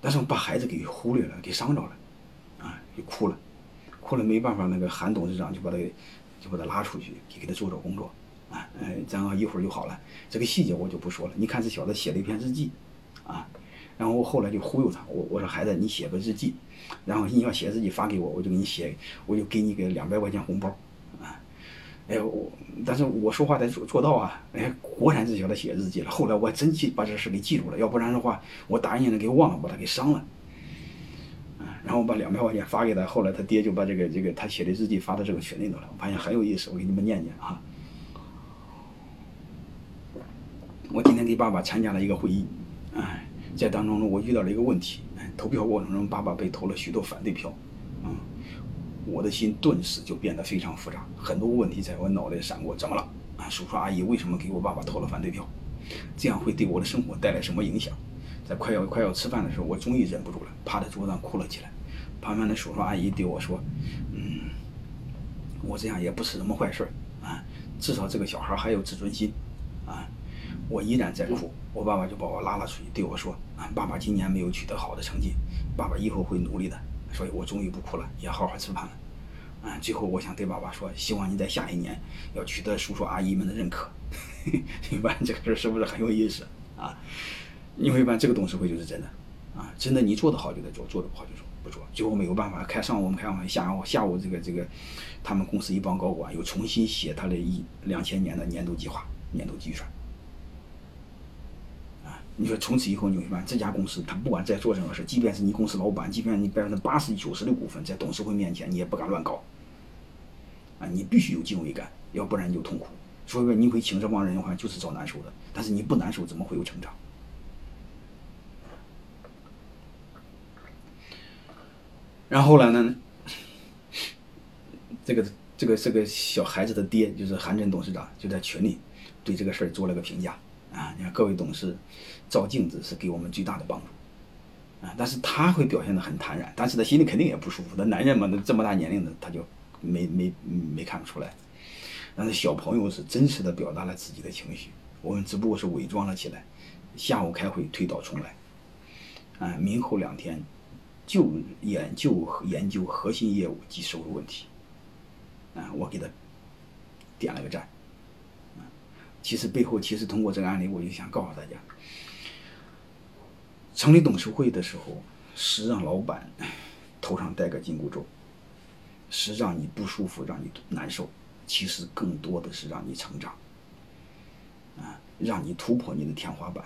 但是我把孩子给忽略了，给伤着了，啊，就哭了，哭了没办法，那个韩董事长就把他就把他拉出去，给给他做做工作，啊，哎，然后一会儿就好了。这个细节我就不说了。你看这小子写了一篇日记，啊，然后我后来就忽悠他，我我说孩子你写个日记，然后你要写日记发给我，我就给你写，我就给你个两百块钱红包，哎我，但是我说话得做做到啊，哎，果然这小子写日记了。后来我真记把这事给记住了，要不然的话我答应了给忘了，把他给伤了。然后我把两百块钱发给他，后来他爹就把这个这个他写的日记发到这个群里头了。我发现很有意思，我给你们念念啊。我今天给爸爸参加了一个会议，哎，在当中呢，我遇到了一个问题，投票过程中，爸爸被投了许多反对票，嗯，我的心顿时就变得非常复杂，很多问题在我脑袋闪过，怎么了？啊，叔叔阿姨为什么给我爸爸投了反对票？这样会对我的生活带来什么影响？在快要快要吃饭的时候，我终于忍不住了，趴在桌子上哭了起来。旁边的叔叔阿姨对我说：“嗯，我这样也不是什么坏事啊，至少这个小孩还有自尊心啊。”我依然在哭，我爸爸就把我拉了出去，对我说：“啊，爸爸今年没有取得好的成绩，爸爸以后会努力的。”所以，我终于不哭了，也好好吃饭了。啊，最后我想对爸爸说：“希望你在下一年要取得叔叔阿姨们的认可。”嘿嘿你办这个事是不是很有意思啊？你会发现这个董事会就是真的啊，真的你做得好就得做，做得不好就说。不做，最后没有办法，开上午我们开完会，下午下午这个这个，他们公司一帮高管又重新写他的一两千年的年度计划、年度计算。你说从此以后你会发现这家公司，他不管在做任何事，即便是你公司老板，即便你百分之八十九十的股份在董事会面前，你也不敢乱搞。啊，你必须有敬畏感，要不然你就痛苦。所以说你会请这帮人的话，就是找难受的。但是你不难受，怎么会有成长？然后来呢？这个这个这个小孩子的爹就是韩正董事长，就在群里对这个事儿做了个评价啊！你看各位董事照镜子是给我们最大的帮助啊！但是他会表现得很坦然，但是他心里肯定也不舒服。那男人嘛，那这么大年龄的他就没没没看出来。但是小朋友是真实的表达了自己的情绪，我们只不过是伪装了起来。下午开会推倒重来啊！明后两天。就研究研究核心业务及收入问题，啊，我给他点了个赞，其实背后其实通过这个案例，我就想告诉大家，成立董事会的时候是让老板头上戴个紧箍咒，是让你不舒服，让你难受，其实更多的是让你成长，啊，让你突破你的天花板，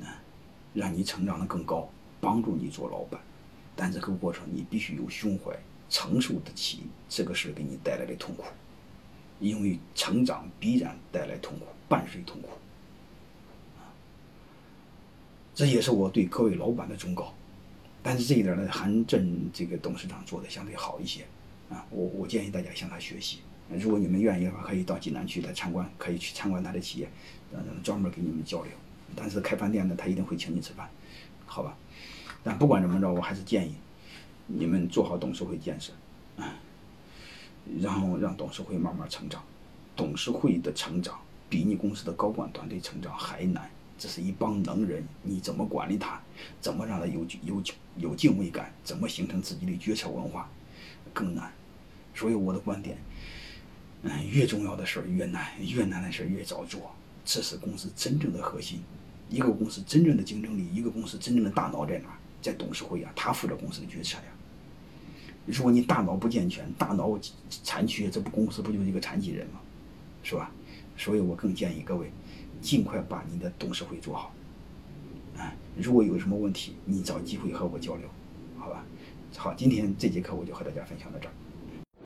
啊，让你成长的更高。帮助你做老板，但这个过程你必须有胸怀，承受得起这个事给你带来的痛苦，因为成长必然带来痛苦，伴随痛苦。这也是我对各位老板的忠告。但是这一点呢，韩正这个董事长做的相对好一些，啊，我我建议大家向他学习。如果你们愿意的话，可以到济南去来参观，可以去参观他的企业，嗯，专门跟你们交流。但是开饭店呢，他一定会请你吃饭，好吧？但不管怎么着，我还是建议你们做好董事会建设，啊，然后让董事会慢慢成长。董事会的成长比你公司的高管团队成长还难。这是一帮能人，你怎么管理他？怎么让他有有有敬畏感？怎么形成自己的决策文化？更难。所以我的观点，嗯，越重要的事儿越难，越难的事儿越早做。这是公司真正的核心。一个公司真正的竞争力，一个公司真正的大脑在哪？在董事会啊，他负责公司的决策呀。如果你大脑不健全，大脑残缺，这不公司不就是一个残疾人吗？是吧？所以我更建议各位，尽快把你的董事会做好。啊，如果有什么问题，你找机会和我交流，好吧？好，今天这节课我就和大家分享到这儿。